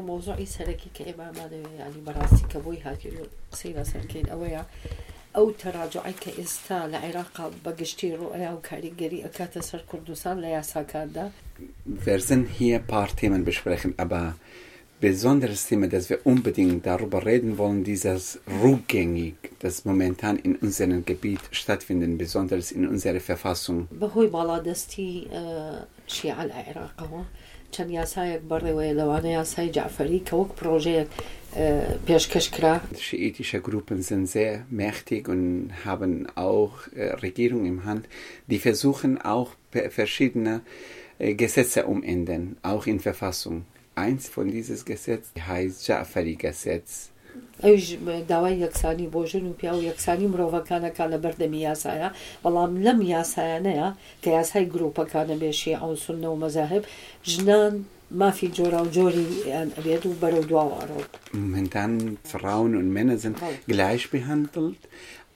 موضوع سرکی که ایبا ما دوی یعنی براستی که بوی هاتی رو سیرا سرکی اویا أو تراجعی که إستا لعراق بگشتی رو ایا و کاری گری اکات سر کردوسان لیا ساکان دا. ورزن هی پارتی من بشبرخن ابا بزون درستی مدز و اون بدین در رو بریدن ولن دیز از رو گنگی دز مومنتان این انزرن گبیت شتت چەند یاسایەک بەڕێوەیە لەوانە یاسای جعفەری کە وەک پرۆژەیەک پێشکەش کرا Schiitische Gruppen sind sehr mächtig und haben auch äh, Regierung im Hand. Die versuchen auch per- verschiedene äh, Gesetze umändern, auch in Verfassung. Eins von dieses Gesetz heißt Ja'fari-Gesetz. ئەوش داوای یەکسانی بۆ ژن و پیا و یەکسانی مرۆڤەکانەکان لە بەردەمی یاسایە بەڵام لەم یاسایانەیە کە یاسای گرروپەکانە بێشی ئەو سنە و مەزاهب ژنان مافی جۆرا و جۆری ئەبێت و بەرەو دواوەڕۆ und Männer sind Oh. gleich behandelt,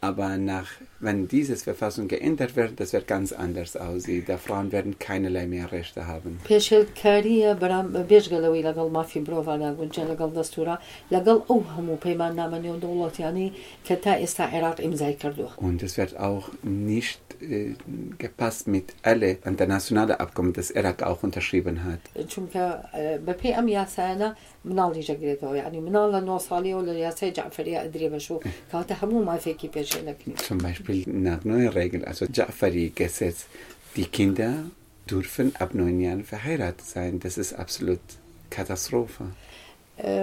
aber nach, wenn diese Verfassung geändert wird, das wird ganz anders aussehen. Da Frauen werden keinerlei mehr Rechte haben. پێشێلکاریە بەرام بێژگەلەوەی لەگەڵ مافی مرۆڤانە گونجە لەگەڵ دەستورە لەگەڵ ئەو هەموو پەیمان نامەنی و دەوڵەتیانی کە تا ئێستا عێراق ئیمزای کردووە Und es wird auch nicht äh, gepasst mit alle internationale Abkommen, das Irak auch unterschrieben hat. چونکە بەپی ئەم یاسایانە مناڵی ژەگرێتەوە ینی مناڵ لە نۆ ساڵیەوە لە یاسای جعفریا ئەدرێ بەش و کاتە هەموو مافێکی پێشێنەکرێت Zum Beispiel nach neuen Regeln, also Ja'fari-Gesetz, die Kinder dürfen ab neun Jahren verheiratet sein. Das ist absolut Katastrophe.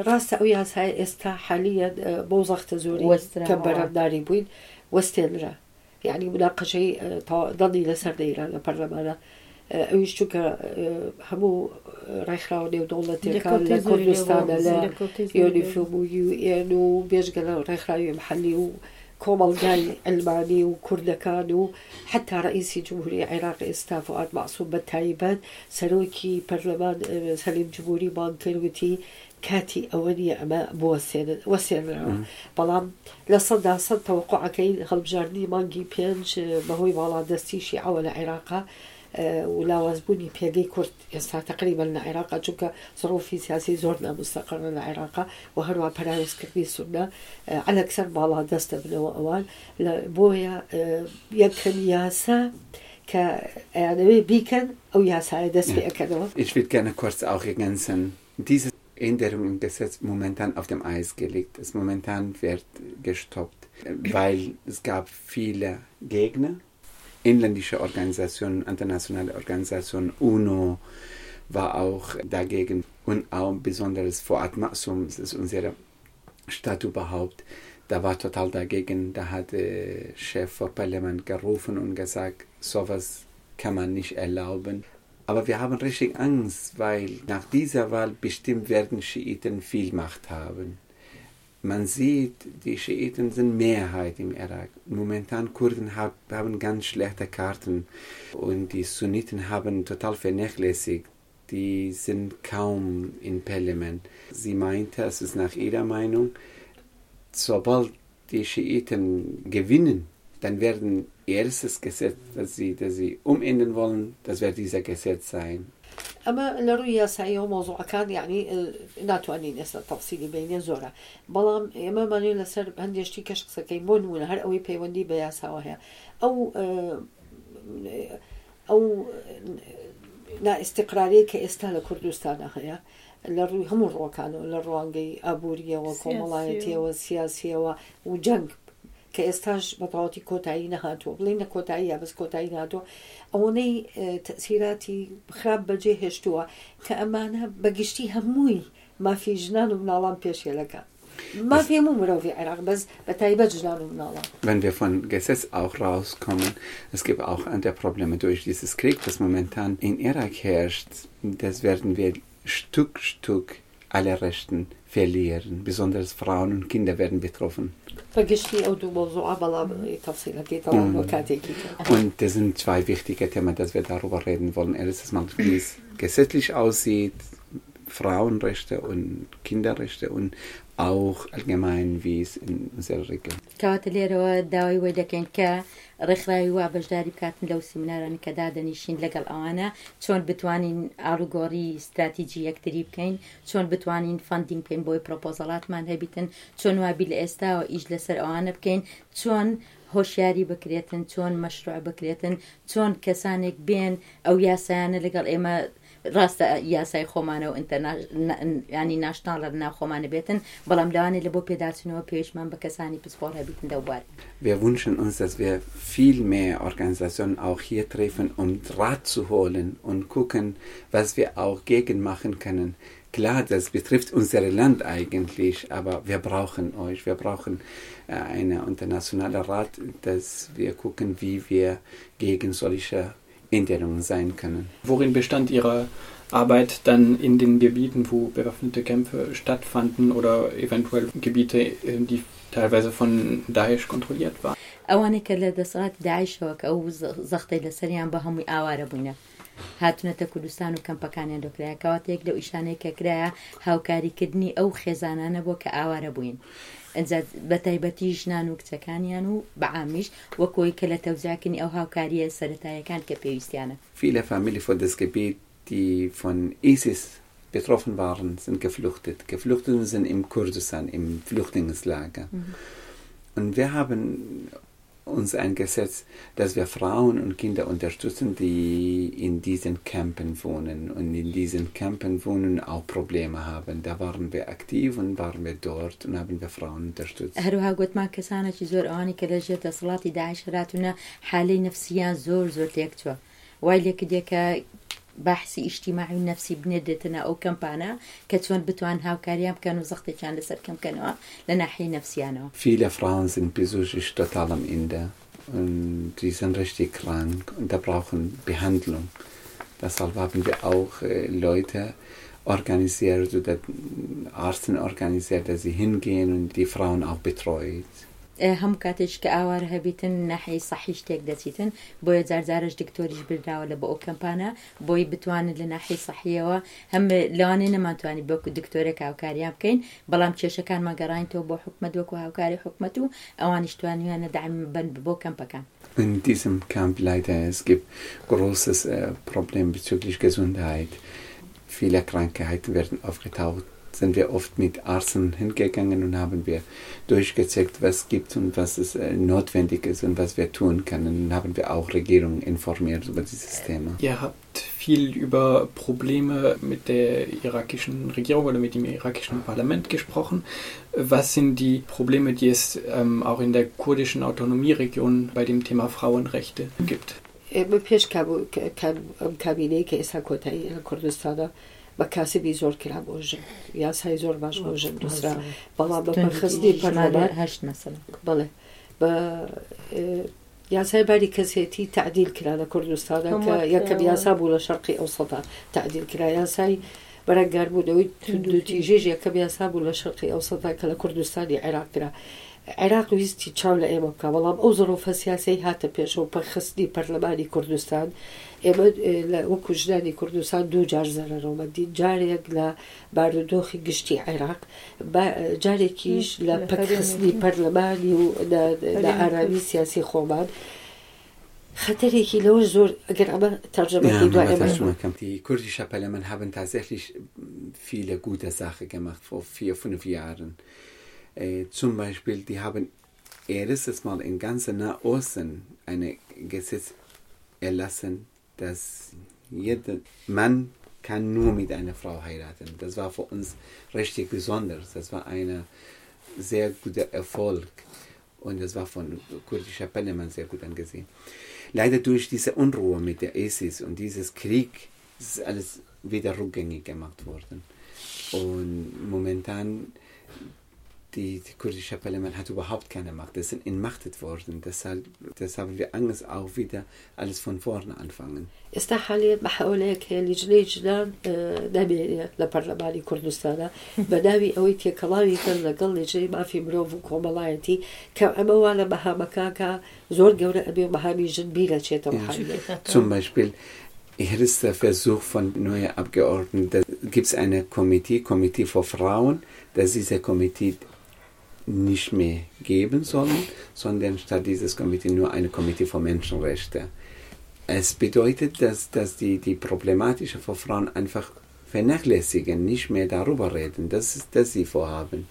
ڕاستە ئەو یاسای ئێستا حالیە بۆ زەختە زۆری. کە بەرەداری بووین وەستێنرا یعنی مناقەشەی دڵی لەسەر دەیرا لە پەرلەمانە ئەویش چووکە هەموو ڕێکخراوە نێو دەوڵەتەکان لە کوردستانە لە یۆنیفۆم و یUN و بێژگە لە ڕێکخراوی محلی و کۆمەڵگای ئەلمانی و کوردەکان و حتا ڕئیسی جمهوری عێراق ئێستا فعاد معسووم بە تایبەت سەرۆکی پەرلەمان سەلیم جمهوری بانکردوتی کاتی ئەوە نیە ئەمە وەسێنراوە بەڵام لە سەدا سەد تەوقعەکەی هەڵبژاردننی مانگی پێنج بەهۆی باڵادەستیشی ئەوە لە عێراقا آه، ولا وزبوني بيجي كرد. يسعى تقريبا العراق. چونك ظروف سياسي زورنا مستقرة العراق. وهروا برايس كردي سنة آه، على كسر بالا دست من أوان. بويا آه، يكن ياسا ك يعني بيكن أو ياسا. دست بيكن Ich würde gerne kurz auch ergänzen. Diese Änderung im Gesetz momentan auf dem Eis gelegt ist. Momentan wird gestoppt, weil es gab viele Gegner. Inländische Organisationen, internationale Organisationen, UNO war auch dagegen und auch besonders Fuad Masum, das ist unsere Stadt überhaupt, da war total dagegen. Da hat der Chef vom Parlament gerufen und gesagt, sowas kann man nicht erlauben. Aber wir haben richtig Angst, weil nach dieser Wahl bestimmt werden Schiiten viel Macht haben. Man sieht, die Schiiten sind Mehrheit im Irak. Momentan Kurden hab, haben ganz schlechte Karten und die Sunniten haben total vernachlässigt. Die sind kaum im Parlament. Sie meinte, es ist nach ihrer Meinung, sobald die Schiiten gewinnen, dann werden erstes Gesetz, das sie, das sie umändern wollen, das wird dieser Gesetz sein. ئەمە لە ڕووی یاساییەوە مۆزوعەکان یعنی ناتوانین ئێستا تەفسیلی بینێ زۆرە. بەڵام ئێمەمانێ لەسەر هەندێشتی کەش قسەکەی بۆ نمونە هەر ئەوەی پەیوەندی بە یاساوە هەیە. ئەو ئەو نائستقرارەیە کە ئێستا لە کوردستانە هەیە لە ڕووی هەموو ڕۆکانەوە لە ڕوانگەی ئابوووریەوە کۆمەڵایەتیەوە سیاسیەوە و جەنگ کە ئێستاش بەتەواتی کۆتایی نەهاتوە بڵێن نە کۆتایی یا بەس کۆتایی ناتۆ ئەوەی تەسیراتی خراپ بەجێ هێشتووە کە ئەمانە بەگشتی هەمووی مافی ژنان و مناڵان پێشێلەکە مافی هەموو مرۆڤی عێراق بەس بە تایبەت ژنان و مناڵان Wenn wir von Gesetz auch rauskommen, es gibt auch andere Probleme durch dieses Krieg, das momentan in Irak herrscht. Das werden wir Stück Stück alle Rechten verlieren. Besonders Frauen und Kinder werden betroffen. Mhm. Und das sind zwei wichtige Themen, dass wir darüber reden wollen. Erstens wie es gesetzlich aussieht, Frauenrechte und Kinderrechte und auch allgemein, wie es in unserer Region. کەواتە لێرەوە داوای وە دەکەین کە ڕێکخراوی وا بەشداری بکاتن لەو سیمینارانی کە دادەنیشین لەگەڵ ئەوانە چۆن بتوانین ئاڵوگۆڕی استراتیجی یەکتری بکەین چۆن بتوانین فندینگ پێین بۆی پرۆپۆزەڵاتمان هەبیتن چۆن وابی لە ئێستاوە ئیش لەسەر ئەوانە بکەین چۆن هۆشیاری بکرێتن چۆن مەشروع بکرێتن چۆن کەسانێک بێن ئەو یاسایانە لەگەڵ ئێمە ڕاستە یاسای خۆمانە و ینی ناشتان لە ناو خۆمانە بێتن بەڵام لەوانێت لە بۆ پێداچنەوە پێشمان بە کەسانی پسپۆر هەبیتن دەوبار. Wir wünschen uns, dass wir viel mehr Organisationen auch hier treffen, um Rat zu holen und gucken, was wir auch gegen machen können. Klar, das betrifft unser Land eigentlich, aber wir brauchen euch. Wir brauchen äh, einen internationalen Rat, dass wir gucken, wie wir gegen solche Änderungen sein können. Worin bestand Ihre Arbeit dann in den Gebieten, wo bewaffnete Kämpfe stattfanden oder eventuell Gebiete, äh, die teilweise von Daesh kontrolliert waren? ئەوانێک کە لە دەسەڵات داعشەوە کە ئەو زەختەی لە سەریان بە هەمووی ئاوارە بووینە هاتونەتە کوردستان و کەمپەکانیان دۆکرایکەواتێک لە ئیشانەیە کە کرایە هاوکاریکردنی ئەو خێزانانە بۆ کە ئاوارە بووین بە تایبەتی ژنان و کچەکانیان و بەعامیش وەکۆی کە لە تەوزاکنی ئەو هاوکاریە سەتایەکان کە پێویستیانە Viele Familien von das Gebiet, die von ISIS betroffen waren, sind geflüchtet. Geflüchtet sind im Kurdistan, im Flüchtlingslager. Mhm. Und wir haben uns eingesetzt, dass wir Frauen und Kinder unterstützen, die in diesen Campen wohnen und in diesen Campen wohnen auch Probleme haben. Da waren wir aktiv und waren wir dort und haben wir Frauen unterstützt. هەروها گوتمان کەسانێکی زۆر ئەوانی کە لەژێت دەسەڵاتی داعشراتونە حالەی نفسیان زۆر زۆر تێکچوە وای لێکە دێکە باحثی اجتماعی نفسی بنده تنا أو کمپانا که چون بتوان هاو کاریم کنو زختی چان لسر کم کنو لناحی نفسیانو فیل فرانس این پیزوشش تو تالم اینده دی سن رشتی کران دا براخن بهندلون. دا سالوابن بی أوخ لویتا organisiert oder Arzten organisiert, dass sie hingehen und die Frauen. هەم کاتێک کە ئاوارە هەبیتن نەحی سەحی شتێک دەچیتن بۆیە جارجارش دکتۆریش برداوە لە بە ئەو کەمپانە بۆی بتوانن لە ناحی سەحیەوە هەم لەوانێ نەماتوانی بۆکو دکتۆرێک هاوکاریان بکەین بەڵام کێشەکان مەگەڕینەوە بۆ حکومت وەکو هاوکاری حکومت و ئەوانیشتوانیانە دایم بن بۆ کەمپەکان. In diesem Camp leider es gibt großes äh, Problem bezüglich Gesundheit. Viele Krankheiten werden aufgetaucht sind wir oft mit Ärzten hingegangen und haben wir durchgecheckt, was gibt und was es äh, notwendig ist und was wir tun können. Und haben wir auch Regierungen informiert über dieses Thema. Ihr habt viel über Probleme mit der irakischen Regierung oder mit dem irakischen Parlament gesprochen. Was sind die Probleme, die es ähm, auch in der kurdischen Autonomieregion bei dem Thema Frauenrechte gibt? پێش کابینەی کە ئێستا کۆتایی لە کوردستانە بە کاسبی زۆر کرا بۆ ژن. یاسای زۆر باش بۆ ژن. دوسرا بەڵام بە پەرخستی پەرهشت بڵێ. بە یاسای باری کەسێتی تعدیل کرا لە کوردستانە کە یەکەم یاسا بوو لە شەرقی ئەو سەدا تعدیل کرا. یاسای بەرەگاربوونەوەی دوتیژێژ یەکەم یاسا بوو لە شەرقی ئەو سەدا کە لە کوردستانی عێراق کرا. عێراق ویستی چاو لە ئێمە بکە. بەڵام ئەو زۆرۆفە سیاسی هاتە پێشەوە پەرخستی پەرلەمانی کوردستان. ئێمە وەکو ژدانی کوردستان دوو جار زەرەرەوەمە دی جارێک لە بارودۆخی گشتی عێراق جارێکیش لە پەرخستنی پەرلەمانی و لە ئارامی سیاسی خۆمان. خەتەرێکی لەوە زۆر ئەگەر ئەمە تەرجەمەی دوای Die kurdische Parlament haben tatsächlich viele gute Sachen gemacht vor vier, fünf Jahren. Äh, zum Beispiel, die haben erstes Mal in ganz Nahosten ein Gesetz erlassen, dass jeder Mann kann nur mit einer Frau heiraten. Das war für uns richtig besonders. Das war ein sehr guter Erfolg. Und das war von kurdischer Parlament sehr gut angesehen. Leider durch diese Unruhe mit der ISIS und dieses Krieg ist alles wieder rückgängig gemacht worden. Und momentan die, die kurdische Parlament hat überhaupt keine Macht. Das sind entmachtet worden. Deshalb, deshalb haben wir Angst, auch wieder alles von vorne anfangen. ئێستا حالێ بەحولەیەک هەیە لیجلەی جدان نامێنێ لە پەرلەمانی کوردستانە بە ناوی ئەوەی تێکەڵاوی کرد لەگەڵ لێجێی مافی مرۆڤ و کۆمەڵایەتی کە ئەمەوا لە بەهامەکاکە زۆر گەورە ئەبێ بەهامی ژن بیرە چێتەوە Zum Beispiel erster Versuch von neuen Abgeordneten. Da gibt es eine Komitee, Komitee für Frauen, dass diese Komitee nicht mehr geben sollen, sondern statt dieses Komitee nur eine Komitee für Menschenrechte. Es bedeutet, dass, dass die, die Problematische für Frauen einfach vernachlässigen, nicht mehr darüber reden. Das ist, das sie vorhaben.